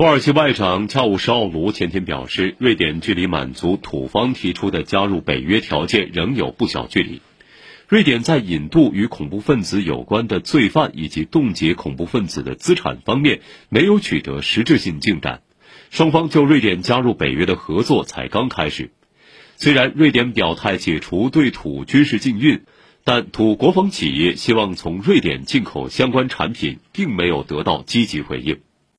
土耳其外长恰武什奥卢前天表示，瑞典距离满足土方提出的加入北约条件仍有不小距离。瑞典在引渡与恐怖分子有关的罪犯以及冻结恐怖分子的资产方面没有取得实质性进展，双方就瑞典加入北约的合作才刚开始。虽然瑞典表态解除对土军事禁运，但土国防企业希望从瑞典进口相关产品并没有得到积极回应。